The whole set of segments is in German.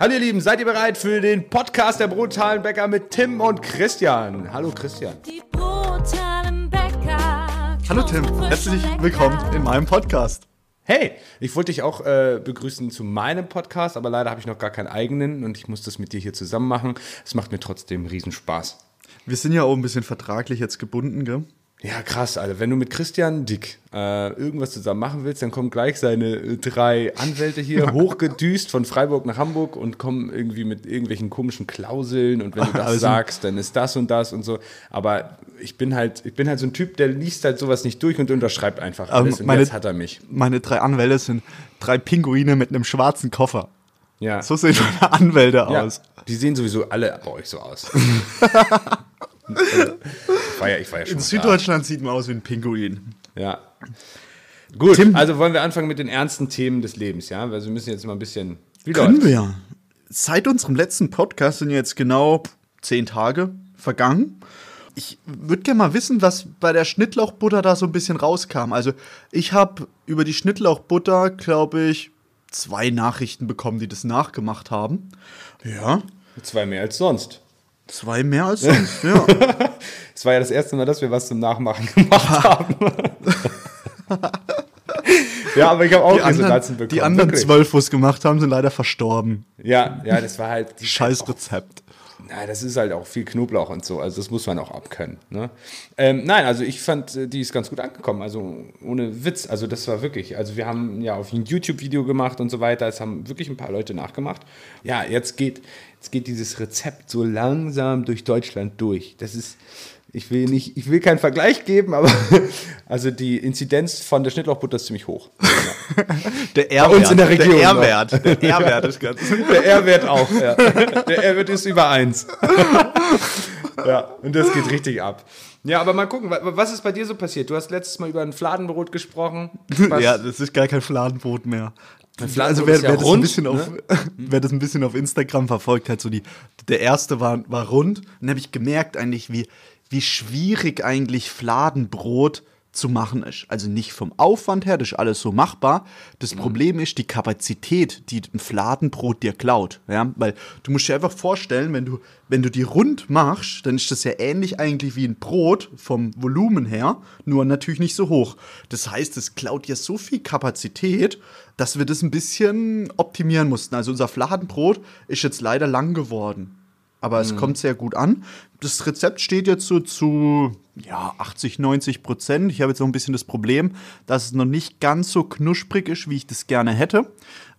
Hallo ihr Lieben, seid ihr bereit für den Podcast der brutalen Bäcker mit Tim und Christian? Hallo Christian. Die brutalen Bäcker. Hallo Tim, herzlich willkommen in meinem Podcast. Hey, ich wollte dich auch äh, begrüßen zu meinem Podcast, aber leider habe ich noch gar keinen eigenen und ich muss das mit dir hier zusammen machen. Es macht mir trotzdem Riesenspaß. Wir sind ja auch ein bisschen vertraglich jetzt gebunden, gell? Ja, krass, Alter. Wenn du mit Christian Dick äh, irgendwas zusammen machen willst, dann kommen gleich seine äh, drei Anwälte hier hochgedüst von Freiburg nach Hamburg und kommen irgendwie mit irgendwelchen komischen Klauseln und wenn du das Also- sagst, dann ist das und das und so. Aber ich bin halt, ich bin halt so ein Typ, der liest halt sowas nicht durch und unterschreibt einfach alles. Ähm, und meine- jetzt hat er mich. Meine drei Anwälte sind drei Pinguine mit einem schwarzen Koffer. Ja. So sehen meine Anwälte ja. aus. Die sehen sowieso alle bei euch so aus. ich war ja, ich war ja schon In mal da. Süddeutschland sieht man aus wie ein Pinguin. Ja. Gut, Tim- also wollen wir anfangen mit den ernsten Themen des Lebens, ja? Also wir müssen jetzt mal ein bisschen. Wie Können läuft's? wir ja. Seit unserem letzten Podcast sind jetzt genau zehn Tage vergangen. Ich würde gerne mal wissen, was bei der Schnittlauchbutter da so ein bisschen rauskam. Also ich habe über die Schnittlauchbutter, glaube ich, zwei Nachrichten bekommen, die das nachgemacht haben. Ja, Zwei mehr als sonst. Zwei mehr als sonst, ja. Es war ja das erste Mal, dass wir was zum Nachmachen gemacht haben. ja, aber ich habe auch Die anderen, Resonanzen bekommen. die anderen wirklich. zwölf, wo es gemacht haben, sind leider verstorben. Ja, ja, das war halt. die- Scheiß Rezept. Ja, das ist halt auch viel Knoblauch und so. Also das muss man auch abkönnen. Ne? Ähm, nein, also ich fand, äh, die ist ganz gut angekommen. Also ohne Witz. Also das war wirklich. Also wir haben ja auf ein YouTube-Video gemacht und so weiter. Es haben wirklich ein paar Leute nachgemacht. Ja, jetzt geht, jetzt geht dieses Rezept so langsam durch Deutschland durch. Das ist. Ich will nicht, ich will keinen Vergleich geben, aber also die Inzidenz von der Schnittlauchbutter ist ziemlich hoch. Der R-Wert. uns in der Region Der. R-Wert. Der R-Wert ist ganz. Der R-Wert auch, ja. Der R-Wert ist über 1. ja, und das geht richtig ab. Ja, aber mal gucken, wa- was ist bei dir so passiert? Du hast letztes Mal über ein Fladenbrot gesprochen. Was? Ja, das ist gar kein Fladenbrot mehr. Also wer, ist ja wer, das rund, ein bisschen auf, ne? wer das ein bisschen auf Instagram verfolgt hat, so die, der erste war, war rund. Und dann habe ich gemerkt eigentlich, wie, wie schwierig eigentlich Fladenbrot zu machen ist. Also nicht vom Aufwand her, das ist alles so machbar. Das Mhm. Problem ist die Kapazität, die ein Fladenbrot dir klaut. Ja? Weil du musst dir einfach vorstellen, wenn du, wenn du die rund machst, dann ist das ja ähnlich eigentlich wie ein Brot vom Volumen her, nur natürlich nicht so hoch. Das heißt, es klaut ja so viel Kapazität, dass wir das ein bisschen optimieren mussten. Also unser Fladenbrot ist jetzt leider lang geworden. Aber es kommt sehr gut an. Das Rezept steht jetzt so zu ja, 80, 90 Prozent. Ich habe jetzt noch ein bisschen das Problem, dass es noch nicht ganz so knusprig ist, wie ich das gerne hätte.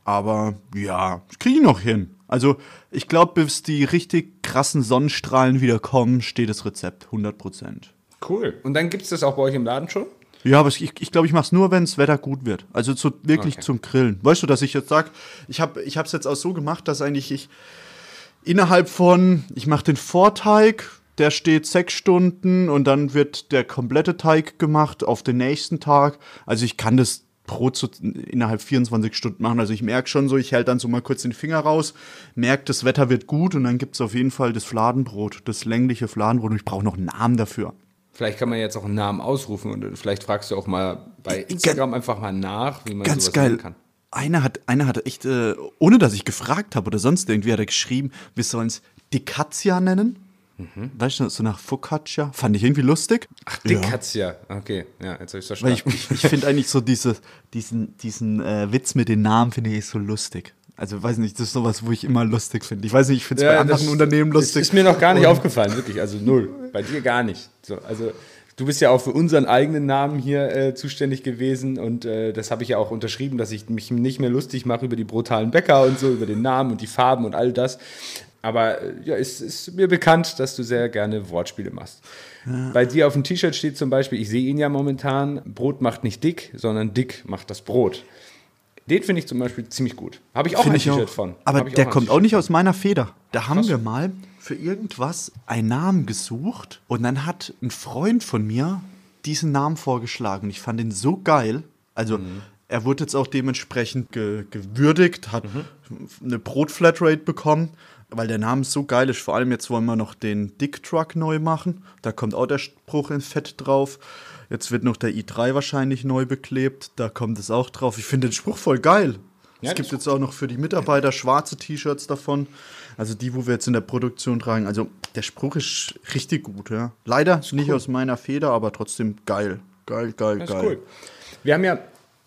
Aber ja, das kriege ich noch hin. Also ich glaube, bis die richtig krassen Sonnenstrahlen wieder kommen, steht das Rezept 100 Prozent. Cool. Und dann gibt es das auch bei euch im Laden schon? Ja, aber ich glaube, ich, glaub, ich mache es nur, wenn das Wetter gut wird. Also zu, wirklich Okay. zum Grillen. Weißt du, dass ich jetzt sage, ich habe es jetzt auch so gemacht, dass eigentlich ich innerhalb von, ich mache den Vorteig, der steht sechs Stunden und dann wird der komplette Teig gemacht auf den nächsten Tag. Also ich kann das Brot so innerhalb 24 Stunden machen. Also ich merke schon so, ich hält dann so mal kurz den Finger raus, merke, das Wetter wird gut und dann gibt es auf jeden Fall das Fladenbrot, das längliche Fladenbrot und ich brauche noch einen Namen dafür. Vielleicht kann man jetzt auch einen Namen ausrufen und vielleicht fragst du auch mal bei Instagram einfach mal nach, wie man Ganz sowas geil. kann. Einer hat, einer hat echt, äh, ohne dass ich gefragt habe oder sonst irgendwie, hat er geschrieben, wir sollen es Dicazia nennen. Weißt du, so nach Focaccia. Fand ich irgendwie lustig. Ach, Dick hat's ja. Okay, ja, jetzt habe ich Weil verstanden. ich, ich, ich finde eigentlich so diese, diesen, diesen äh, Witz mit den Namen finde ich so lustig. Also weiß nicht, das ist sowas, wo ich immer lustig finde. Ich weiß nicht, ich finde es bei anderen Unternehmen lustig. Ist, ist mir noch gar nicht aufgefallen, wirklich. Also null. Bei dir gar nicht. So, also du bist ja auch für unseren eigenen Namen hier äh, zuständig gewesen und äh, das habe ich ja auch unterschrieben, dass ich mich nicht mehr lustig mache über die brutalen Bäcker und so, über den Namen und die Farben und all das. Aber äh, ja, es ist mir bekannt, dass du sehr gerne Wortspiele machst. Bei dir auf dem T-Shirt steht zum Beispiel, ich sehe ihn ja momentan, Brot macht nicht dick, sondern dick macht das Brot. Den finde ich zum Beispiel ziemlich gut. Habe ich auch Finde ein T-Shirt von. Aber der kommt auch nicht aus meiner Feder. Da haben wir mal für irgendwas einen Namen gesucht und dann hat ein Freund von mir diesen Namen vorgeschlagen. Und Ich fand ihn so geil. Also Mhm. er wurde jetzt auch dementsprechend ge gewürdigt, hat Mhm. eine Brot-Flatrate bekommen, weil der Name so geil ist. Vor allem jetzt wollen wir noch den Dick Truck neu machen. Da kommt auch der Spruch in Fett drauf. Jetzt wird noch der i3 wahrscheinlich neu beklebt. Da kommt es auch drauf. Ich finde den Spruch voll geil. Ja, es gibt jetzt auch noch für die Mitarbeiter schwarze T-Shirts davon. Also die, wo wir jetzt in der Produktion tragen. Also der Spruch ist richtig gut, ja. Leider nicht aus meiner Feder, aber trotzdem geil. Geil, geil, Das ist geil. cool. Wir haben ja,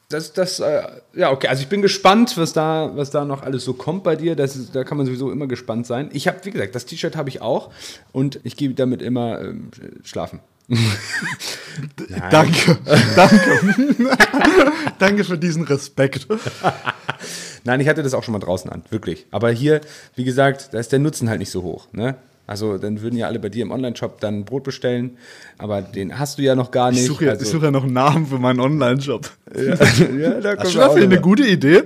das, das, äh, ja, okay, also ich bin gespannt, was da, was da noch alles so kommt bei dir. Das ist, da kann man sowieso immer gespannt sein. Ich habe, wie gesagt, das T-Shirt habe ich auch und ich gehe damit immer ähm, schlafen. Danke, danke. danke für diesen Respekt. Nein, ich hatte das auch schon mal draußen an, wirklich. Aber hier, wie gesagt, da ist der Nutzen halt nicht so hoch. Ne? Also dann würden ja alle bei dir im Online-Shop dann Brot bestellen, aber den hast du ja noch gar nicht. Ich suche ja, also, ich suche ja noch einen Namen für meinen Online-Shop. ja, ja, da Hast du dafür eine gute Idee?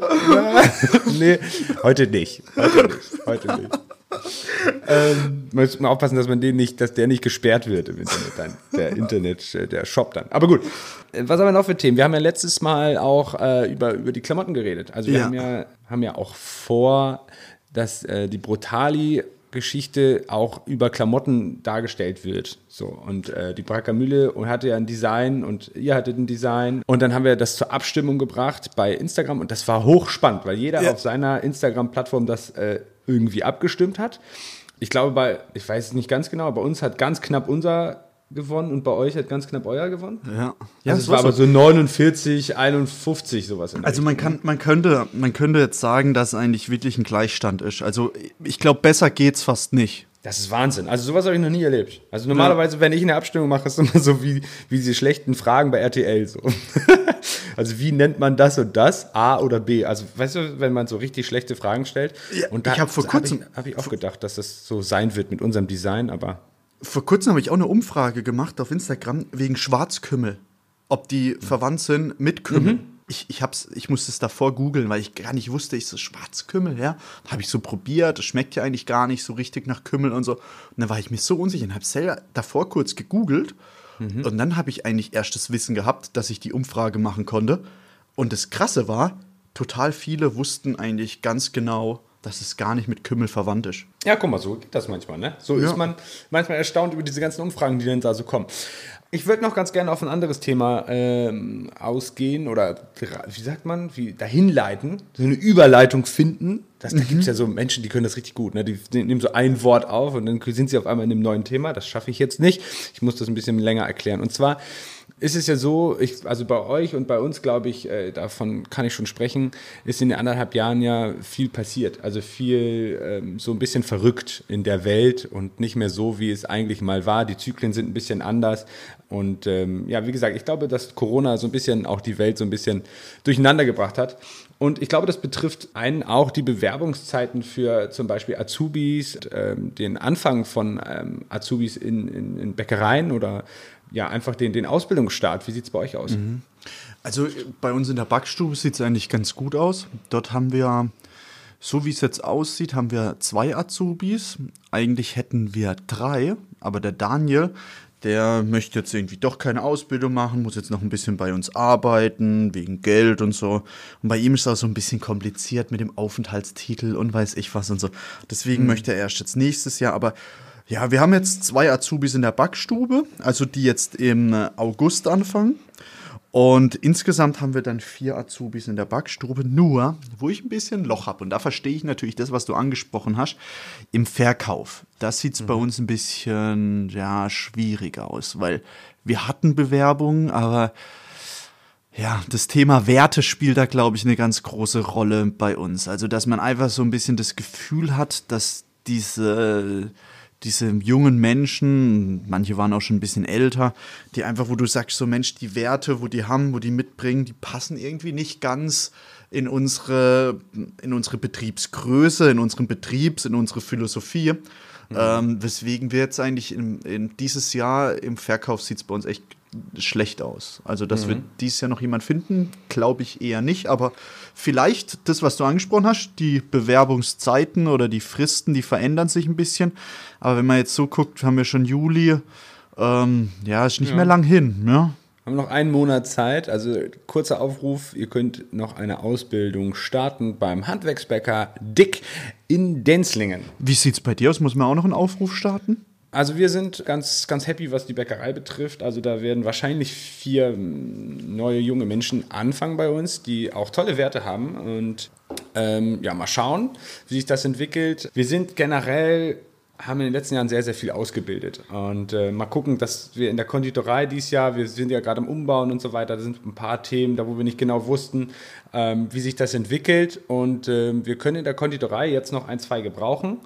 nee, heute nicht. Heute nicht. Heute nicht. ähm, man muss mal aufpassen, dass man den nicht, dass der nicht gesperrt wird im Internet dann. Der Internet, äh, der Shop dann. Aber gut. Äh, Was haben wir noch für Themen? Wir haben ja letztes Mal auch äh, über, über die Klamotten geredet. Also wir Ja. haben ja, haben ja auch vor, dass äh, die Brutali Geschichte auch über Klamotten dargestellt wird. So und äh, die Bracker Mühle hatte ja ein Design und ihr hattet ein Design und dann haben wir das zur Abstimmung gebracht bei Instagram und das war hochspannend, weil jeder Ja. auf seiner Instagram-Plattform das äh, irgendwie abgestimmt hat. Ich glaube bei, ich weiß es nicht ganz genau, bei uns hat ganz knapp unser gewonnen und bei euch hat ganz knapp euer gewonnen. Ja. Ja, es es war aber so 49, 51 sowas. Also man kann, man könnte, man könnte jetzt sagen, dass eigentlich wirklich ein Gleichstand ist. Also ich glaube, besser geht's fast nicht. Das ist Wahnsinn. Also sowas habe ich noch nie erlebt. Also normalerweise, wenn ich eine Abstimmung mache, ist es immer so wie, wie diese schlechten Fragen bei RTL. So. also wie nennt man das und das? A oder B? Also weißt du, wenn man so richtig schlechte Fragen stellt. Und da ich hab vor kurzem- Habe ich, hab ich auch gedacht, dass das so sein wird mit unserem Design, aber Vor kurzem habe ich auch eine Umfrage gemacht auf Instagram wegen Schwarzkümmel. Ob die verwandt sind mit Kümmel. Ich, ich, hab's, ich musste es davor googeln, weil ich gar nicht wusste, ich so Schwarzkümmel, ja. Habe ich so probiert, das schmeckt ja eigentlich gar nicht so richtig nach Kümmel und so. Und dann war ich mir so unsicher und habe selber davor kurz gegoogelt. Und dann habe ich eigentlich erst das Wissen gehabt, dass ich die Umfrage machen konnte. Und das Krasse war, total viele wussten eigentlich ganz genau, dass es gar nicht mit Kümmel verwandt ist. Ja, guck mal, so geht das manchmal, ne? So Ja. ist man manchmal erstaunt über diese ganzen Umfragen, die dann da so kommen. Ich würde noch ganz gerne auf ein anderes Thema ähm, ausgehen oder wie sagt man, wie dahin leiten, so eine Überleitung finden. Das, da gibt es ja so Menschen, die können das richtig gut. Ne? Die, die nehmen so ein Wort auf und dann sind sie auf einmal in einem neuen Thema. Das schaffe ich jetzt nicht. Ich muss das ein bisschen länger erklären. Und zwar ist es ja so, ich, also bei euch und bei uns, glaube ich, äh, davon kann ich schon sprechen, ist in den anderthalb Jahren ja viel passiert. Also viel ähm, so ein bisschen verrückt in der Welt und nicht mehr so, wie es eigentlich mal war. Die Zyklen sind ein bisschen anders. Und ähm, ja, wie gesagt, ich glaube, dass Corona so ein bisschen auch die Welt so ein bisschen durcheinander gebracht hat. Und ich glaube, das betrifft einen auch die Bewerbungszeiten für zum Beispiel Azubis, ähm, den Anfang von ähm, Azubis in, in, in Bäckereien oder ja, einfach den, den Ausbildungsstart. Wie sieht es bei euch aus? Also äh, bei uns in der Backstube sieht es eigentlich ganz gut aus. Dort haben wir, so wie es jetzt aussieht, haben wir zwei Azubis. Eigentlich hätten wir drei, aber der Daniel, der möchte jetzt irgendwie doch keine Ausbildung machen, muss jetzt noch ein bisschen bei uns arbeiten, wegen Geld und so. Und bei ihm ist auch so ein bisschen kompliziert mit dem Aufenthaltstitel und weiß ich was und so. Deswegen möchte er erst jetzt nächstes Jahr, aber ja, wir haben jetzt zwei Azubis in der Backstube, also die jetzt im August anfangen. Und insgesamt haben wir dann vier Azubis in der Backstube, nur wo ich ein bisschen Loch habe. Und da verstehe ich natürlich das, was du angesprochen hast, im Verkauf. Das sieht es bei uns ein bisschen ja, schwierig aus, weil wir hatten Bewerbungen, aber ja, das Thema Werte spielt da, glaube ich, eine ganz große Rolle bei uns. Also, dass man einfach so ein bisschen das Gefühl hat, dass diese, diese jungen Menschen, manche waren auch schon ein bisschen älter, die einfach, wo du sagst, so Mensch, die Werte, wo die haben, wo die mitbringen, die passen irgendwie nicht ganz in unsere, in unsere Betriebsgröße, in unseren Betriebs, in unsere Philosophie. Ähm, weswegen wir jetzt eigentlich in, in dieses Jahr im Verkauf sieht es bei uns echt schlecht aus. Also, dass wir dieses Jahr noch jemand finden, glaube ich eher nicht. Aber vielleicht das, was du angesprochen hast, die Bewerbungszeiten oder die Fristen, die verändern sich ein bisschen. Aber wenn man jetzt so guckt, haben wir schon Juli. Ähm, ja, ist nicht mehr lang hin. Ne? Haben noch einen Monat Zeit, also kurzer Aufruf, ihr könnt noch eine Ausbildung starten beim Handwerksbäcker Dick in Denzlingen. Wie sieht es bei dir aus? Muss man auch noch einen Aufruf starten? Also wir sind ganz, ganz happy, was die Bäckerei betrifft. Also da werden wahrscheinlich vier neue junge Menschen anfangen bei uns, die auch tolle Werte haben. Und ähm, ja, mal schauen, wie sich das entwickelt. Wir sind generell haben in den letzten Jahren sehr, sehr viel ausgebildet. Und äh, mal gucken, dass wir in der Konditorei dieses Jahr, wir sind ja gerade am Umbauen und so weiter, da sind ein paar Themen, da wo wir nicht genau wussten, ähm, wie sich das entwickelt. Und ähm, wir können in der Konditorei jetzt noch ein, zwei gebrauchen,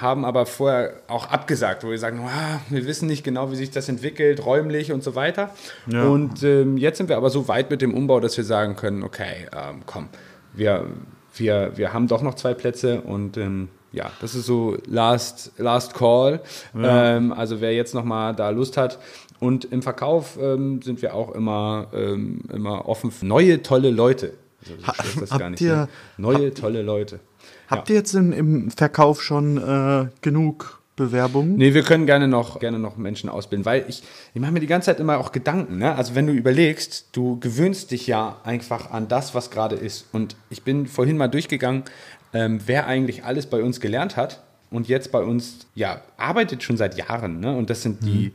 haben aber vorher auch abgesagt, wo wir sagen, ah, wir wissen nicht genau, wie sich das entwickelt, räumlich und so weiter. Ja. Und ähm, jetzt sind wir aber so weit mit dem Umbau, dass wir sagen können, okay, ähm, komm, wir, wir, wir haben doch noch zwei Plätze und ähm, ja, das ist so Last, last Call. Ähm, also wer jetzt nochmal da Lust hat. Und im Verkauf ähm, sind wir auch immer, ähm, immer offen für neue, tolle Leute. Also, Ha- das gar nicht, ihr- ne? Neue, tolle Leute. Habt ihr jetzt im, im Verkauf schon äh, genug Bewerbungen? Nee, wir können gerne noch, gerne noch Menschen ausbilden, weil ich, ich mache mir die ganze Zeit immer auch Gedanken. Ne? Also wenn du überlegst, du gewöhnst dich ja einfach an das, was gerade ist. Und ich bin vorhin mal durchgegangen, ähm, wer eigentlich alles bei uns gelernt hat und jetzt bei uns ja arbeitet schon seit Jahren. Ne? Und das sind die,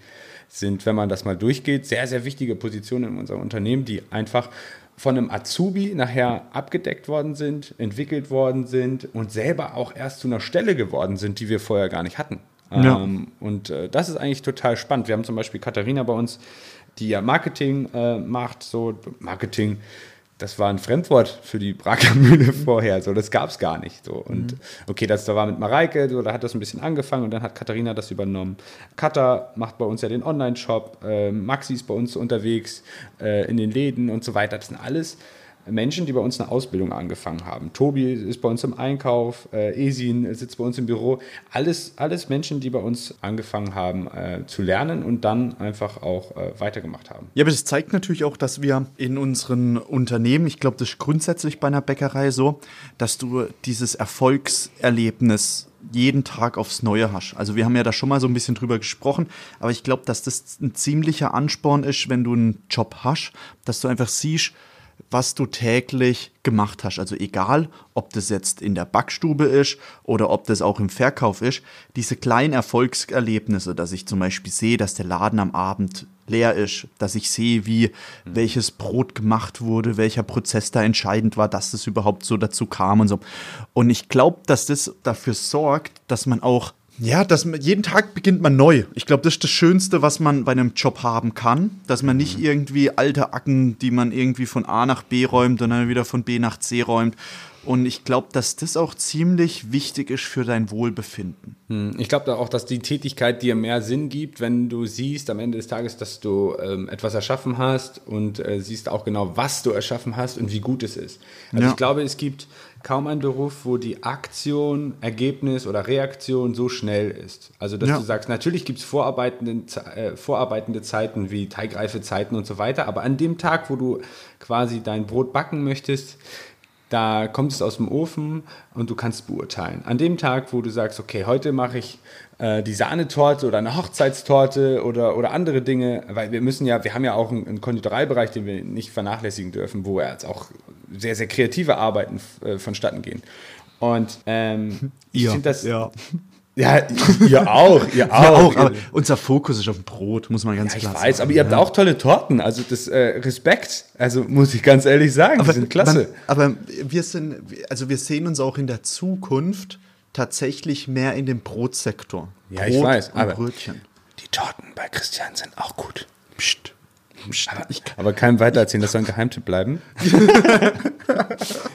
sind, wenn man das mal durchgeht, sehr, sehr wichtige Positionen in unserem Unternehmen, die einfach von einem Azubi nachher abgedeckt worden sind, entwickelt worden sind und selber auch erst zu einer Stelle geworden sind, die wir vorher gar nicht hatten. Ja. Ähm, und äh, das ist eigentlich total spannend. Wir haben zum Beispiel Katharina bei uns, die ja Marketing äh, macht. So Marketing, das war ein Fremdwort für die Braker Mühle vorher. So, das gab es gar nicht. So. Und okay, das da war mit Mareike, so, da hat das ein bisschen angefangen und dann hat Katharina das übernommen. Katha macht bei uns ja den Online-Shop, äh, Maxi ist bei uns unterwegs äh, in den Läden und so weiter. Das sind alles Menschen, die bei uns eine Ausbildung angefangen haben. Tobi ist bei uns im Einkauf, äh, Esin sitzt bei uns im Büro. Alles, alles Menschen, die bei uns angefangen haben äh, zu lernen und dann einfach auch äh, weitergemacht haben. Ja, aber das zeigt natürlich auch, dass wir in unseren Unternehmen, ich glaube, das ist grundsätzlich bei einer Bäckerei so, dass du dieses Erfolgserlebnis jeden Tag aufs Neue hast. Also wir haben ja da schon mal so ein bisschen drüber gesprochen, aber ich glaube, dass das ein ziemlicher Ansporn ist, wenn du einen Job hast, dass du einfach siehst, was du täglich gemacht hast. Also egal, ob das jetzt in der Backstube ist oder ob das auch im Verkauf ist, diese kleinen Erfolgserlebnisse, dass ich zum Beispiel sehe, dass der Laden am Abend leer ist, dass ich sehe, wie welches Brot gemacht wurde, welcher Prozess da entscheidend war, dass das überhaupt so dazu kam und so. Und ich glaube, dass das dafür sorgt, dass man auch ja, dass man, jeden Tag beginnt man neu. Ich glaube, das ist das Schönste, was man bei einem Job haben kann. Dass man nicht irgendwie alte Acken, die man irgendwie von A nach B räumt und dann wieder von B nach C räumt. Und ich glaube, dass das auch ziemlich wichtig ist für dein Wohlbefinden. Hm, Ich glaube auch, dass die Tätigkeit dir mehr Sinn gibt, wenn du siehst am Ende des Tages, dass du ähm, etwas erschaffen hast und äh, siehst auch genau, was du erschaffen hast und wie gut es ist. Also Ja. ich glaube, es gibt kaum einen Beruf, wo die Aktion, Ergebnis oder Reaktion so schnell ist. Also dass Ja. du sagst, natürlich gibt es vorarbeitende, äh, vorarbeitende Zeiten wie teigreife Zeiten und so weiter, aber an dem Tag, wo du quasi dein Brot backen möchtest, da kommt es aus dem Ofen und du kannst beurteilen. An dem Tag, wo du sagst, okay, heute mache ich äh, die Sahnetorte oder eine Hochzeitstorte oder, oder andere Dinge, weil wir müssen ja, wir haben ja auch einen, einen Konditoreibereich, den wir nicht vernachlässigen dürfen, wo jetzt auch sehr, sehr kreative Arbeiten äh, vonstatten gehen. Und ähm, ich finde das. ja. Ja, ihr auch, ihr Ja, auch. auch, aber unser Fokus ist auf dem Brot, muss man ganz Ja, ich klar weiß, sagen. aber ihr habt auch tolle Torten. Also das äh, Respekt, also muss ich ganz ehrlich sagen, die sind klasse. Man, aber wir sind, also wir sehen uns auch in der Zukunft tatsächlich mehr in dem Brotsektor. Ja, ich weiß, und aber- Brötchen. Die Torten bei Christian sind auch gut. Psst. Psst. Ich, Aber keinem weitererzählen, das soll ein Geheimtipp bleiben.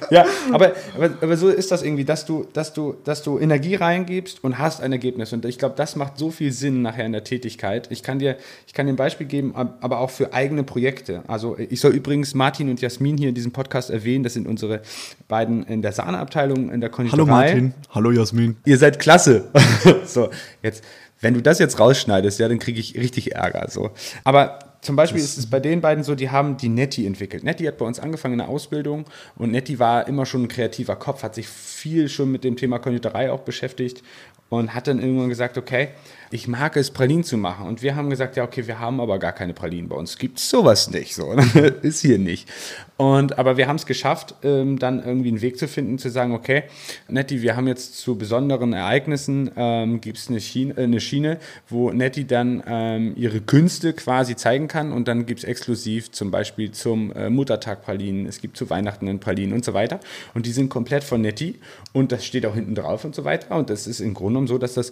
ja, aber, aber, aber so ist das irgendwie, dass du, dass, du, dass du Energie reingibst und hast ein Ergebnis. Und ich glaube, das macht so viel Sinn nachher in der Tätigkeit. Ich kann dir, ich kann dir ein Beispiel geben, ab- aber auch für eigene Projekte. Also ich soll übrigens Martin und Jasmin hier in diesem Podcast erwähnen. Das sind unsere beiden in der Sahneabteilung in der Konditorei. hallo Martin, hallo Jasmin. ihr seid klasse. so, jetzt, wenn du das jetzt rausschneidest, ja, dann kriege ich richtig Ärger. So. Aber zum Beispiel ist es bei den beiden so, die haben die Netti entwickelt. Netti hat bei uns angefangen in der Ausbildung und Netti war immer schon ein kreativer Kopf, hat sich viel schon mit dem Thema Konditorei auch beschäftigt und hat dann irgendwann gesagt, okay, ich mag es, Pralinen zu machen. Und wir haben gesagt, ja, okay, wir haben aber gar keine Pralinen bei uns. Gibt es sowas nicht. So, ist hier nicht. Und, aber wir haben es geschafft, ähm, dann irgendwie einen Weg zu finden, zu sagen, okay, Nettie, wir haben jetzt zu besonderen Ereignissen, ähm, gibt es eine Schiene, äh, eine Schiene, wo Nettie dann ähm, ihre Künste quasi zeigen kann. Und dann gibt es exklusiv zum Beispiel zum äh, Muttertag Pralinen, es gibt zu Weihnachten einen Pralinen und so weiter. Und die sind komplett von Nettie. Und das steht auch hinten drauf und so weiter. Und das ist im Grunde genommen so, dass das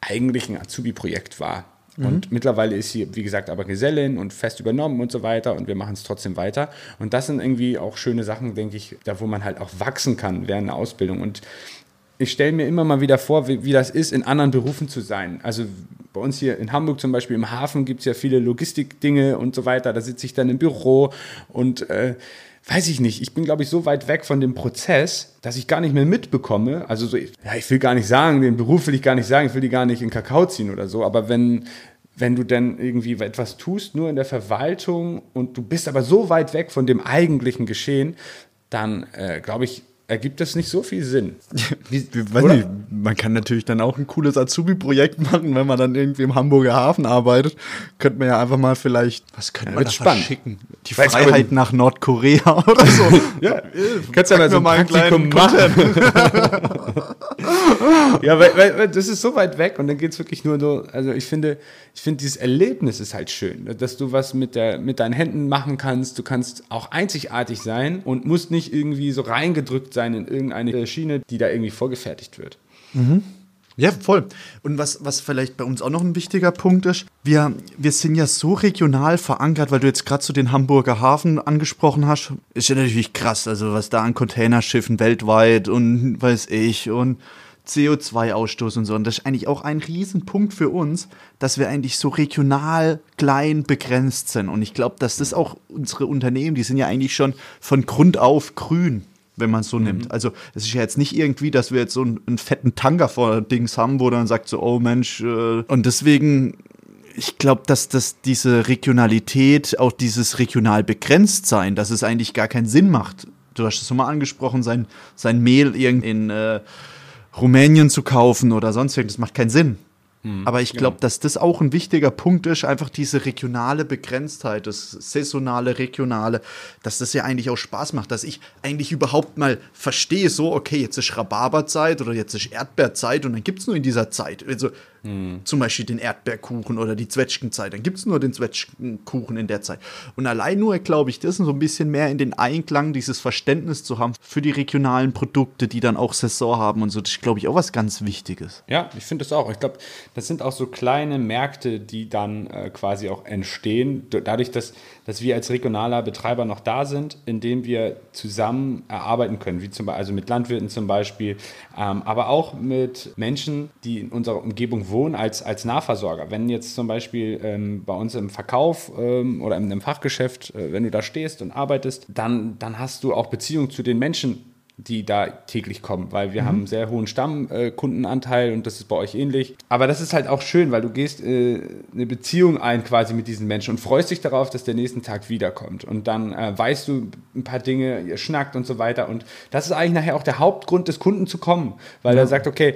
eigentlich ein Azubi-Projekt war. Und mittlerweile ist sie, wie gesagt, aber Gesellin und fest übernommen und so weiter und wir machen es trotzdem weiter. Und das sind irgendwie auch schöne Sachen, denke ich, da wo man halt auch wachsen kann während der Ausbildung. Und ich stelle mir immer mal wieder vor, wie, wie das ist, in anderen Berufen zu sein. Also bei uns hier in Hamburg zum Beispiel im Hafen gibt es ja viele Logistikdinge und so weiter. Da sitze ich dann im Büro und äh, weiß ich nicht, ich bin, glaube ich, so weit weg von dem Prozess, dass ich gar nicht mehr mitbekomme. Also, so, ja, ich will gar nicht sagen, den Beruf will ich gar nicht sagen, ich will die gar nicht in Kakao ziehen oder so, aber wenn, wenn du dann irgendwie etwas tust, nur in der Verwaltung und du bist aber so weit weg von dem eigentlichen Geschehen, dann, äh, glaube ich, ergibt das nicht so viel Sinn. Wie, wie, weiß nicht, man kann natürlich dann auch ein cooles Azubi-Projekt machen, wenn man dann irgendwie im Hamburger Hafen arbeitet. Könnte man ja einfach mal vielleicht, was könnte man wird da spannend. verschicken? Die Weil's Freiheit nach Nordkorea oder so. Ja, kannst ja mal so ein Praktikum kleinen machen. ja, weil, weil, weil das ist so weit weg und dann geht es wirklich nur so, also ich finde, ich finde dieses Erlebnis ist halt schön, dass du was mit, der, mit deinen Händen machen kannst, du kannst auch einzigartig sein und musst nicht irgendwie so reingedrückt sein in irgendeine Schiene, die da irgendwie vorgefertigt wird. Ja, voll. Und was, was vielleicht bei uns auch noch ein wichtiger Punkt ist, wir, wir sind ja so regional verankert, weil du jetzt gerade so den Hamburger Hafen angesprochen hast, ist ja natürlich krass, also was da an Containerschiffen weltweit und weiß ich und CO2-Ausstoß und so. Und das ist eigentlich auch ein Riesenpunkt für uns, dass wir eigentlich so regional klein begrenzt sind. Und ich glaube, dass das auch unsere Unternehmen, die sind ja eigentlich schon von Grund auf grün wenn man es so nimmt. Also es ist ja jetzt nicht irgendwie, dass wir jetzt so einen, einen fetten Tanker vor Dings haben, wo dann sagt so, oh Mensch, äh, und deswegen, ich glaube, dass das diese Regionalität, auch dieses regional begrenzt sein, dass es eigentlich gar keinen Sinn macht. Du hast es schon mal angesprochen, sein, sein Mehl irgend in äh, Rumänien zu kaufen oder sonst irgendwas, das macht keinen Sinn. Aber ich glaube, dass das auch ein wichtiger Punkt ist, einfach diese regionale Begrenztheit, das saisonale, regionale, dass das ja eigentlich auch Spaß macht, dass ich eigentlich überhaupt mal verstehe, so, okay, jetzt ist Rhabarberzeit oder jetzt ist Erdbeerzeit und dann gibt es nur in dieser Zeit, also zum Beispiel den Erdbeerkuchen oder die Zwetschgenzeit, dann gibt es nur den Zwetschgenkuchen in der Zeit. Und allein nur, glaube ich, das so ein bisschen mehr in den Einklang, dieses Verständnis zu haben für die regionalen Produkte, die dann auch Saison haben und so, das ist, glaube ich, auch was ganz Wichtiges. Ja, ich finde das auch. Ich glaube, das sind auch so kleine Märkte, die dann äh, quasi auch entstehen, dadurch, dass, dass wir als regionaler Betreiber noch da sind, indem wir zusammen erarbeiten können, wie zum Beispiel, also mit Landwirten zum Beispiel, ähm, aber auch mit Menschen, die in unserer Umgebung wohnen, als, als Nahversorger. Wenn jetzt zum Beispiel ähm, bei uns im Verkauf ähm, oder in einem Fachgeschäft, äh, wenn du da stehst und arbeitest, dann, dann hast du auch Beziehung zu den Menschen, die da täglich kommen, weil wir haben einen sehr hohen Stammkundenanteil und das ist bei euch ähnlich. Aber das ist halt auch schön, weil du gehst äh, eine Beziehung ein quasi mit diesen Menschen und freust dich darauf, dass der nächsten Tag wiederkommt. Und dann äh, weißt du ein paar Dinge, ihr schnackt und so weiter. Und das ist eigentlich nachher auch der Hauptgrund des Kunden zu kommen, weil er sagt, okay, äh,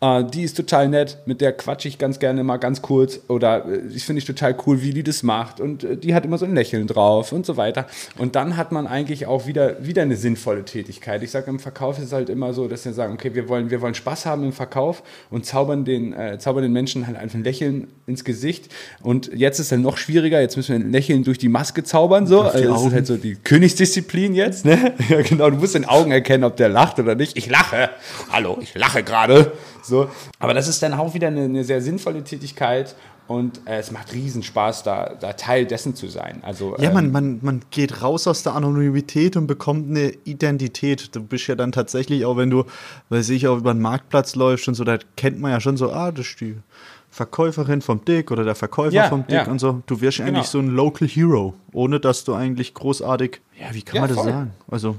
die ist total nett, mit der quatsche ich ganz gerne mal ganz kurz oder äh, ich finde ich total cool, wie die das macht und äh, die hat immer so ein Lächeln drauf und so weiter. Und dann hat man eigentlich auch wieder, wieder eine sinnvolle Tätigkeit. Ich sage, im Verkauf ist es halt immer so, dass wir sagen, okay, wir wollen, wir wollen Spaß haben im Verkauf und zaubern den, äh, zaubern den Menschen halt einfach ein Lächeln ins Gesicht. Und jetzt ist es noch schwieriger, jetzt müssen wir ein Lächeln durch die Maske zaubern, so. Also das ist halt so die Königsdisziplin jetzt, ne? Ja, genau, du musst in den Augen erkennen, ob der lacht oder nicht. Ich lache. Hallo, ich lache gerade. So. Aber das ist dann auch wieder eine, eine sehr sinnvolle Tätigkeit und äh, es macht riesen Spaß, da, da Teil dessen zu sein. Also, Ja, ähm, man, man, man geht raus aus der Anonymität und bekommt eine Identität. Du bist ja dann tatsächlich auch, wenn du, weiß ich, auch über den Marktplatz läufst und so, da kennt man ja schon so, ah, das ist die Verkäuferin vom Dick oder der Verkäufer Ja, vom Dick ja. und so. Du wirst Genau. eigentlich so ein Local Hero, ohne dass du eigentlich großartig, ja, wie kann Ja, man das voll. sagen? Also,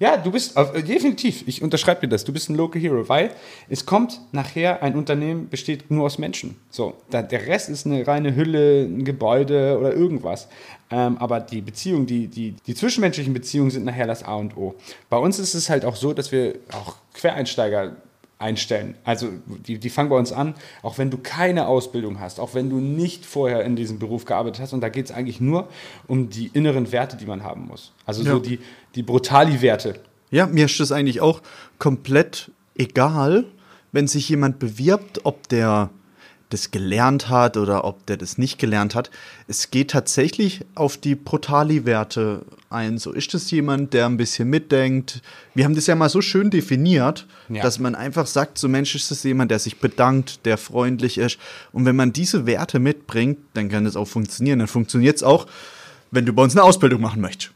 Ja, du bist, äh, definitiv, ich unterschreibe dir das, du bist ein Local Hero, weil es kommt nachher, ein Unternehmen besteht nur aus Menschen. So, da, der Rest ist eine reine Hülle, ein Gebäude oder irgendwas. Ähm, aber die Beziehungen, die, die, die zwischenmenschlichen Beziehungen sind nachher das A und O. Bei uns ist es halt auch so, dass wir auch Quereinsteiger einstellen. Also die, die fangen bei uns an, auch wenn du keine Ausbildung hast, auch wenn du nicht vorher in diesem Beruf gearbeitet hast. Und da geht es eigentlich nur um die inneren Werte, die man haben muss. Also so Ja. die, die Brutali-Werte. Ja, mir ist das eigentlich auch komplett egal, wenn sich jemand bewirbt, ob der das gelernt hat oder ob der das nicht gelernt hat. Es geht tatsächlich auf die Brutali-Werte ein. So ist das jemand, der ein bisschen mitdenkt. Wir haben das ja mal so schön definiert, Ja. dass man einfach sagt, so Mensch ist das jemand, der sich bedankt, der freundlich ist. Und wenn man diese Werte mitbringt, dann kann das auch funktionieren. Dann funktioniert es auch, wenn du bei uns eine Ausbildung machen möchtest.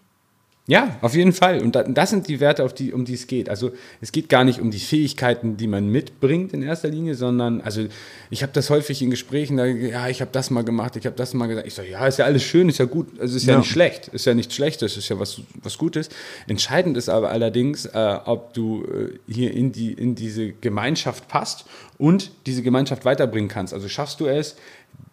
Ja, auf jeden Fall. Und da, das sind die Werte, die, um die es geht. Also es geht gar nicht um die Fähigkeiten, die man mitbringt in erster Linie, sondern, also ich habe das häufig in Gesprächen, da, ja, ich habe das mal gemacht, ich habe das mal gesagt. Ich sage, ja, ist ja alles schön, ist ja gut, also ist ja, Ja. nicht schlecht, ist ja nichts Schlechtes, ist ja was, was Gutes. Entscheidend ist aber allerdings, äh, ob du äh, hier in, die, in diese Gemeinschaft passt und diese Gemeinschaft weiterbringen kannst. Also schaffst du es,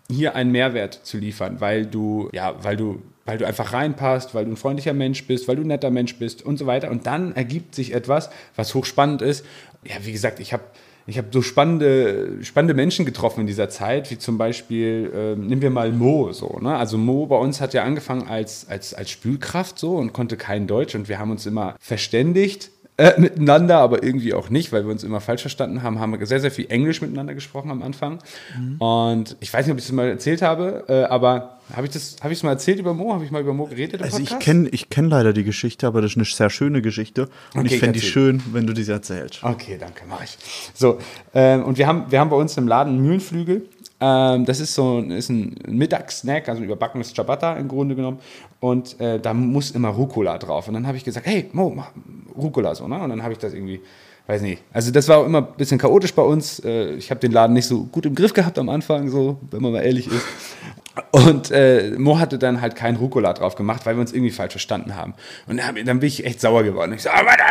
hier einen Mehrwert zu liefern, weil du, ja, weil du, weil du einfach reinpasst, weil du ein freundlicher Mensch bist, weil du ein netter Mensch bist und so weiter. Und dann ergibt sich etwas, was hochspannend ist. Ja, wie gesagt, ich habe ich hab so spannende, spannende Menschen getroffen in dieser Zeit, wie zum Beispiel, ähm, nehmen wir mal Mo so. Ne? Also Mo bei uns hat ja angefangen als, als, als Spülkraft so und konnte kein Deutsch und wir haben uns immer verständigt äh, miteinander, aber irgendwie auch nicht, weil wir uns immer falsch verstanden haben, haben wir sehr, sehr viel Englisch miteinander gesprochen am Anfang. Und ich weiß nicht, ob ich es mal erzählt habe, äh, aber habe ich das, habe ich es mal erzählt über Mo? Habe ich mal über Mo geredet Also ich Podcast? kenne ich kenn leider die Geschichte, aber das ist eine sehr schöne Geschichte. Und Okay, ich fände die schön, wenn du diese erzählst. Okay, danke, mache ich. So, ähm, und wir haben, wir haben bei uns im Laden einen Mühlenflügel. Ähm, das ist so ein- ist ein Mittagssnack, also ein überbackenes Ciabatta im Grunde genommen. Und äh, da muss immer Rucola drauf. Und dann habe ich gesagt, hey, Mo, mach Rucola so, ne? Und dann habe ich das irgendwie, weiß nicht. Also das war auch immer ein bisschen chaotisch bei uns. Äh, ich habe den Laden nicht so gut im Griff gehabt am Anfang, so, wenn man mal ehrlich ist. Und äh, Mo hatte dann halt kein Rucola drauf gemacht, weil wir uns irgendwie falsch verstanden haben. Und dann, dann bin ich echt sauer geworden. Ich so, "Ah, warte,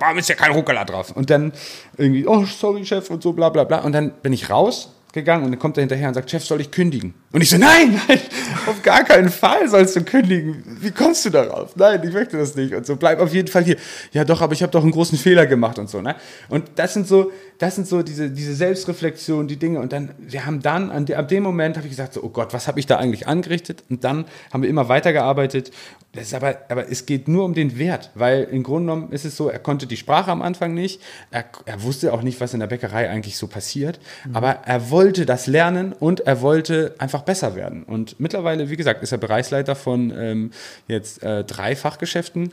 warum ist ja kein Rucola drauf? Und dann irgendwie, oh, sorry, Chef, und so, bla, bla, bla. Und dann bin ich rausgegangen und dann kommt er hinterher und sagt, Chef, soll ich kündigen? Und ich so, nein, nein, auf gar keinen Fall sollst du kündigen. Wie kommst du darauf? Nein, ich möchte das nicht. Und so, bleib auf jeden Fall hier. Ja, doch, aber ich habe doch einen großen Fehler gemacht und so, ne? Und das sind so, das sind so diese, diese Selbstreflexion, die Dinge. Und dann, wir haben dann, an de, ab dem Moment habe ich gesagt, so, oh Gott, was habe ich da eigentlich angerichtet? Und dann haben wir immer weitergearbeitet. Das ist aber, aber es geht nur um den Wert, weil im Grunde genommen ist es so, er konnte die Sprache am Anfang nicht. Er, er wusste auch nicht, was in der Bäckerei eigentlich so passiert. Aber er wollte das lernen und er wollte einfach besser werden. Und mittlerweile, wie gesagt, ist er Bereichsleiter von ähm, jetzt äh, drei Fachgeschäften,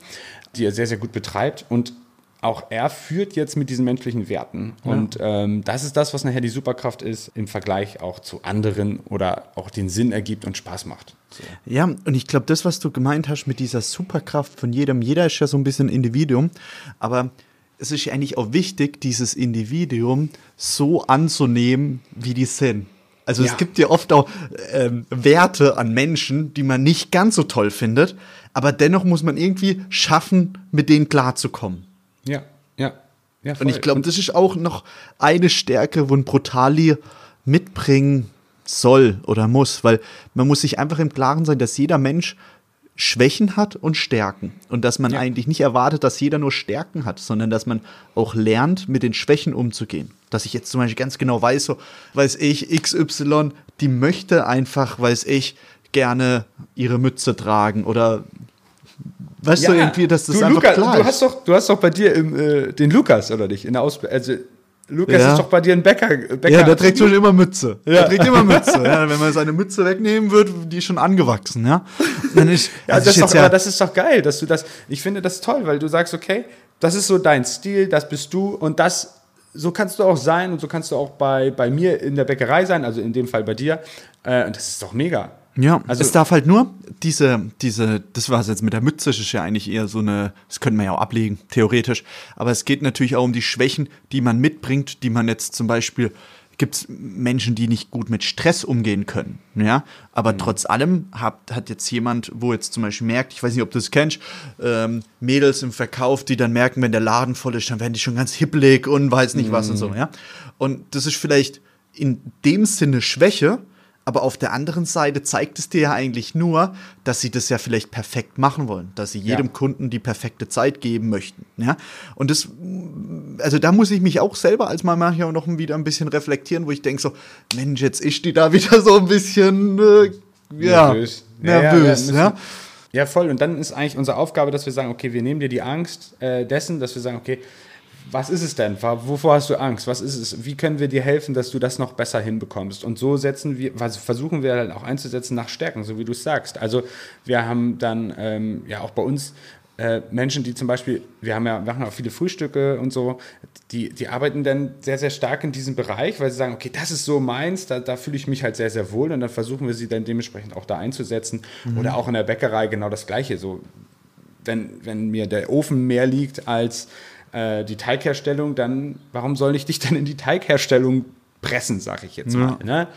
die er sehr, sehr gut betreibt. Und auch er führt jetzt mit diesen menschlichen Werten. Und ähm, das ist das, was nachher die Superkraft ist, im Vergleich auch zu anderen oder auch den Sinn ergibt und Spaß macht. So. Ja, und ich glaube, das, was du gemeint hast mit dieser Superkraft von jedem, jeder ist ja so ein bisschen Individuum, aber es ist ja eigentlich auch wichtig, dieses Individuum so anzunehmen, wie die sind. Also Ja. es gibt ja oft auch ähm, Werte an Menschen, die man nicht ganz so toll findet, aber dennoch muss man irgendwie schaffen, mit denen klarzukommen. Ja, ja. ja Und ich glaube, das ist auch noch eine Stärke, wo ein Brutali mitbringen soll oder muss, weil man muss sich einfach im Klaren sein, dass jeder Mensch Schwächen hat und Stärken. Und dass man Ja. eigentlich nicht erwartet, dass jeder nur Stärken hat, sondern dass man auch lernt, mit den Schwächen umzugehen. Dass ich jetzt zum Beispiel ganz genau weiß, so, weiß ich, XY, die möchte einfach, weiß ich, gerne ihre Mütze tragen oder weißt du irgendwie, dass das du, einfach Luca, klar du ist. hast doch, du hast doch bei dir im, äh, den Lukas, oder nicht? In der Ausbildung. Also, Lukas Ja. ist doch bei dir ein Bäcker. Bäcker Ja, der trägt schon immer Mütze. Ja. Der trägt immer Mütze. Ja, wenn man seine Mütze wegnehmen wird, die ist schon angewachsen, ja. Dann ist, Ja, also das, ist doch, aber das ist doch geil, dass du das. Ich finde das toll, weil du sagst, okay, das ist so dein Stil, das bist du und das. So kannst du auch sein und so kannst du auch bei, bei mir in der Bäckerei sein, also in dem Fall bei dir. Äh, und das ist doch mega. Ja, Also- es darf halt nur diese, diese, das war es jetzt mit der Mütze, das ist ja eigentlich eher so eine, das könnte man ja auch ablegen, theoretisch. Aber es geht natürlich auch um die Schwächen, die man mitbringt, die man jetzt zum Beispiel, gibt es Menschen, die nicht gut mit Stress umgehen können, ja. Aber trotz allem hat, hat jetzt jemand, wo jetzt zum Beispiel merkt, ich weiß nicht, ob du das kennst, ähm, Mädels im Verkauf, die dann merken, wenn der Laden voll ist, dann werden die schon ganz hippelig und weiß nicht was und so, ja. Und das ist vielleicht in dem Sinne Schwäche, Aber auf der anderen Seite zeigt es dir ja eigentlich nur, dass sie das ja vielleicht perfekt machen wollen, dass sie jedem Ja. Kunden die perfekte Zeit geben möchten. Ja? Und das, also da muss ich mich auch selber als mal manchmal noch wieder ein bisschen reflektieren, wo ich denke so, Mensch, jetzt ist die da wieder so ein bisschen äh, ja, Nervös. Ja, ja, nervös. Ja, müssen- Ja, voll. Und dann ist eigentlich unsere Aufgabe, dass wir sagen, okay, wir nehmen dir die Angst äh, dessen, dass wir sagen, okay, was ist es denn? Wovor hast du Angst? Was ist es? Wie können wir dir helfen, dass du das noch besser hinbekommst? Und so setzen wir, was versuchen wir dann auch einzusetzen nach Stärken, so wie du es sagst. Also wir haben dann ähm, ja auch bei uns äh, Menschen, die zum Beispiel, wir haben ja wir machen auch viele Frühstücke und so, die, die arbeiten dann sehr, sehr stark in diesem Bereich, weil sie sagen, okay, das ist so meins, da, da fühle ich mich halt sehr, sehr wohl und dann versuchen wir sie dann dementsprechend auch da einzusetzen. Oder auch in der Bäckerei genau das Gleiche. So, wenn, wenn mir der Ofen mehr liegt als äh, die Teigherstellung, dann warum soll ich dich dann in die Teigherstellung pressen, sage ich jetzt mal. Ne?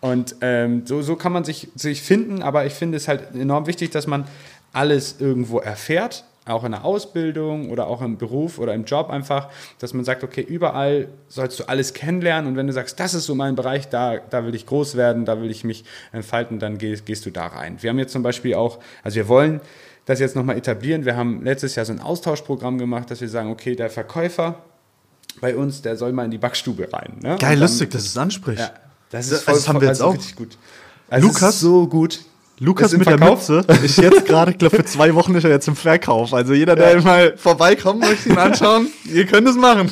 Und ähm, so, so kann man sich, sich finden, aber ich finde es halt enorm wichtig, dass man alles irgendwo erfährt, auch in der Ausbildung oder auch im Beruf oder im Job einfach, dass man sagt, okay, überall sollst du alles kennenlernen und wenn du sagst, das ist so mein Bereich, da, da will ich groß werden, da will ich mich entfalten, dann gehst, gehst du da rein. Wir haben jetzt zum Beispiel auch, also wir wollen das jetzt nochmal etablieren. Wir haben letztes Jahr so ein Austauschprogramm gemacht, dass wir sagen, okay, der Verkäufer bei uns, der soll mal in die Backstube rein. Ne? Geil, dann- lustig, dass es ansprichst. Ja, das ist voll, das haben wir jetzt also auch. richtig gut. Also Lukas? so gut. Lukas mit der? Mütze ist jetzt gerade, ich glaube, für zwei Wochen ist er jetzt im Verkauf. Also jeder, der mal vorbeikommt, möchte ihn anschauen. Ihr könnt es machen.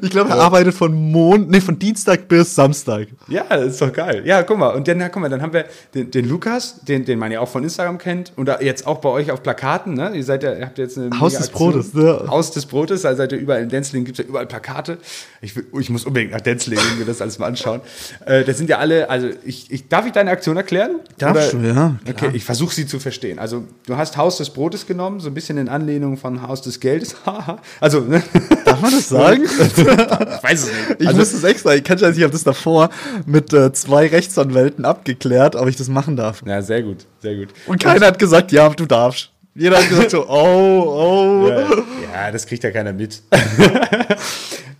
Ich glaube, er arbeitet von Mond, nee, von Dienstag bis Samstag. Ja, das ist doch geil. Ja, guck mal. Und dann, ja, guck mal, dann haben wir den, den Lukas, den, den man ja auch von Instagram kennt und da jetzt auch bei euch auf Plakaten. Ne? Ihr seid ja, ihr habt jetzt eine Haus des. Brotes, ne? Haus des Brotes, also seid ihr überall in Denzling, gibt es ja überall Plakate. Ich, will, ich muss unbedingt nach Denzling mir das alles mal anschauen. Äh, das sind ja alle, also ich, ich, darf ich deine Aktion erklären? Darfst du, ja. Okay, ich versuche sie zu verstehen. Also du hast Haus des Brotes genommen, so ein bisschen in Anlehnung von Haus des Geldes. Also, ne? Darf man das sagen? ich weiß es nicht. Ich also, muss das extra, ich kann ich habe das davor mit äh, zwei Rechtsanwälten abgeklärt, ob ich das machen darf. ja, sehr gut, sehr gut. Und keiner hat gesagt, ja, du darfst. Jeder hat gesagt so, oh, oh. Ja, ja, das kriegt ja keiner mit.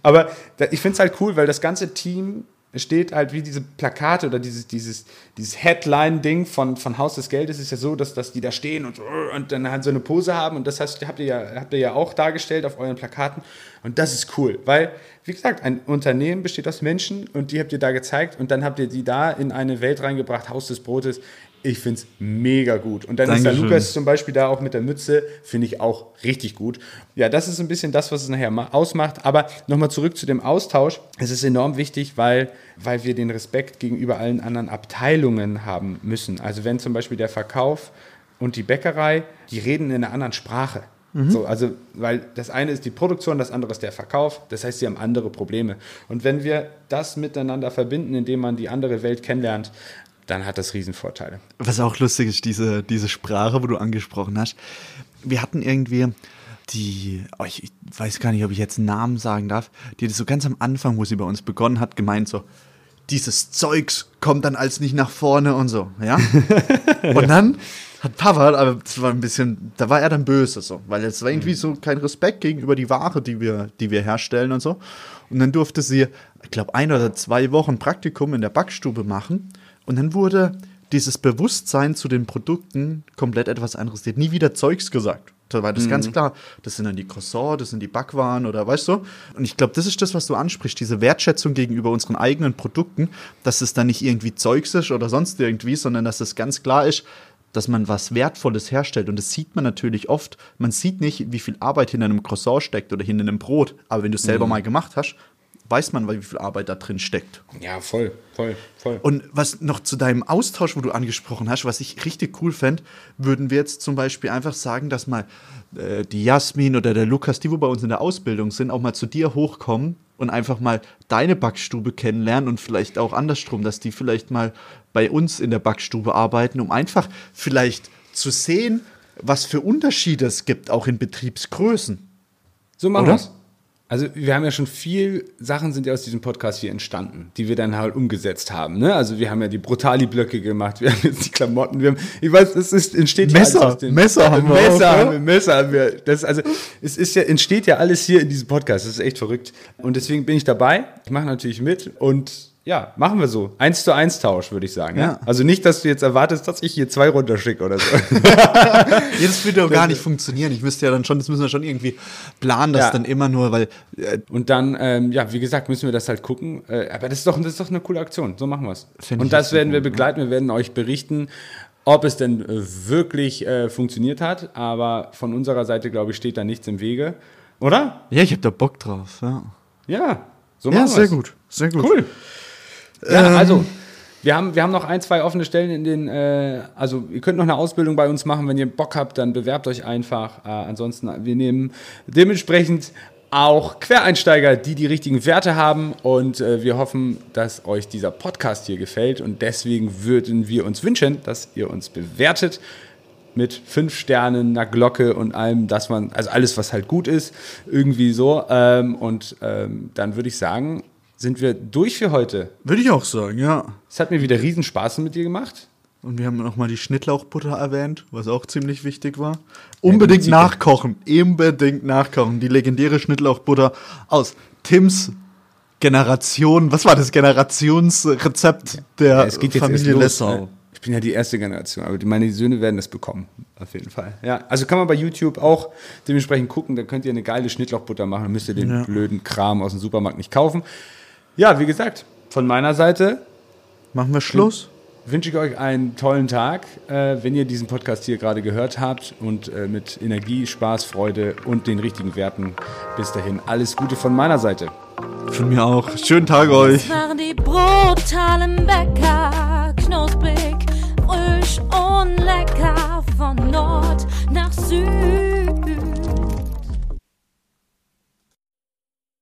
Aber ich finde es halt cool, weil das ganze Team steht halt wie diese Plakate oder dieses, dieses, dieses Headline-Ding von, von Haus des Geldes. Ist ja so, dass, dass die da stehen und, und dann halt so eine Pose haben. Und das heißt, habt ihr, ja, habt ihr ja auch dargestellt auf euren Plakaten. Und das ist cool, weil, wie gesagt, ein Unternehmen besteht aus Menschen und die habt ihr da gezeigt. Und dann habt ihr die da in eine Welt reingebracht, Haus des Brotes. Ich finde es mega gut. Und dann ist der Dankeschön. Lukas zum Beispiel da auch mit der Mütze, finde ich auch richtig gut. Ja, das ist ein bisschen das, was es nachher ma- ausmacht. Aber nochmal zurück zu dem Austausch. Es ist enorm wichtig, weil, weil wir den Respekt gegenüber allen anderen Abteilungen haben müssen. Also wenn zum Beispiel der Verkauf und die Bäckerei, die reden in einer anderen Sprache. So, also, weil das eine ist die Produktion, das andere ist der Verkauf. Das heißt, sie haben andere Probleme. Und wenn wir das miteinander verbinden, indem man die andere Welt kennenlernt, dann hat das Riesenvorteile. Was auch lustig ist, diese, diese Sprache, wo du angesprochen hast. Wir hatten irgendwie die, oh, ich, ich weiß gar nicht, ob ich jetzt einen Namen sagen darf, die das so ganz am Anfang, wo sie bei uns begonnen hat, gemeint so, dieses Zeugs kommt dann als nicht nach vorne und so, ja. und dann hat Papa, aber das war ein bisschen, da war er dann böse so, weil es war irgendwie so kein Respekt gegenüber die Ware, die wir, die wir herstellen und so. Und dann durfte sie, ich glaube, ein oder zwei Wochen Praktikum in der Backstube machen. Und dann wurde dieses Bewusstsein zu den Produkten komplett etwas anderes. Die hat nie wieder Zeugs gesagt. Da war das ganz klar. Das sind dann die Croissants, das sind die Backwaren oder weißt du? Und ich glaube, das ist das, was du ansprichst, diese Wertschätzung gegenüber unseren eigenen Produkten, dass es dann nicht irgendwie Zeugs ist oder sonst irgendwie, sondern dass es ganz klar ist, dass man was Wertvolles herstellt. Und das sieht man natürlich oft. Man sieht nicht, wie viel Arbeit hinter einem Croissant steckt oder hinter einem Brot. Aber wenn du es selber mal gemacht hast, weiß man, wie viel Arbeit da drin steckt. Ja, voll, voll, voll. Und was noch zu deinem Austausch, wo du angesprochen hast, was ich richtig cool fände, würden wir jetzt zum Beispiel einfach sagen, dass mal äh, die Jasmin oder der Lukas, die wo bei uns in der Ausbildung sind, auch mal zu dir hochkommen und einfach mal deine Backstube kennenlernen und vielleicht auch andersrum, dass die vielleicht mal bei uns in der Backstube arbeiten, um einfach vielleicht zu sehen, was für Unterschiede es gibt, auch in Betriebsgrößen. So machen wir's. Also wir haben ja schon viel Sachen sind ja aus diesem Podcast hier entstanden, die wir dann halt umgesetzt haben. Ne? Also wir haben ja die Brutali-Blöcke gemacht, wir haben jetzt die Klamotten, wir haben, ich weiß, es ist, entsteht ja Messer, alles aus dem- Messer haben wir Messer auch, haben ja? wir, Messer haben wir. Das, also es ist ja, entsteht ja alles hier in diesem Podcast, das ist echt verrückt. Und deswegen bin ich dabei, ich mache natürlich mit und ja, machen wir so. Eins zu eins Tausch, würde ich sagen. Ja. Ja. Also nicht, dass du jetzt erwartest, dass ich hier zwei runterschicke oder so. Ja, das würde ja gar nicht funktionieren. Ich müsste ja dann schon, das müssen wir schon irgendwie planen, dass Ja. dann immer nur, weil äh, Und dann, ähm, ja, wie gesagt, müssen wir das halt gucken. Äh, aber das ist, doch, das ist doch eine coole Aktion. So machen wir es. Und das werden wir ne? begleiten. Wir werden euch berichten, ob es denn äh, wirklich äh, funktioniert hat. Aber von unserer Seite, glaube ich, steht da nichts im Wege. Oder? ja, ich habe da Bock drauf. Ja, Ja, so ja machen sehr wir's. gut, sehr gut. Cool. Ja, Ähm, also, wir haben, wir haben noch ein, zwei offene Stellen in den, äh, also ihr könnt noch eine Ausbildung bei uns machen, wenn ihr Bock habt, dann bewerbt euch einfach. Äh, ansonsten, wir nehmen dementsprechend auch Quereinsteiger, die die richtigen Werte haben und äh, wir hoffen, dass euch dieser Podcast hier gefällt und deswegen würden wir uns wünschen, dass ihr uns bewertet mit fünf Sternen, einer Glocke und allem, dass man, also alles, was halt gut ist, irgendwie so. Ähm, und ähm, dann würde ich sagen, sind wir durch für heute. Würde ich auch sagen, ja. Es hat mir wieder riesen Spaß mit dir gemacht. Und wir haben nochmal die Schnittlauchbutter erwähnt, was auch ziemlich wichtig war. Unbedingt Ziege. nachkochen, unbedingt nachkochen. Die legendäre Schnittlauchbutter aus Tims Generation, was war das Generationsrezept der Familie Lessau? ne? Ich bin ja die erste Generation, aber meine Söhne werden das bekommen, auf jeden Fall. Ja, also kann man bei YouTube auch dementsprechend gucken, da könnt ihr eine geile Schnittlauchbutter machen, dann müsst ihr den Ja. blöden Kram aus dem Supermarkt nicht kaufen. Ja, wie gesagt, von meiner Seite. Machen wir Schluss. Wünsche ich euch einen tollen Tag, äh, wenn ihr diesen Podcast hier gerade gehört habt und äh, mit Energie, Spaß, Freude und den richtigen Werten. Bis dahin alles Gute von meiner Seite. Von mir auch. Schönen Tag euch. Das waren die brutalen Bäcker, knusprig, frisch und lecker von Nord nach Süd.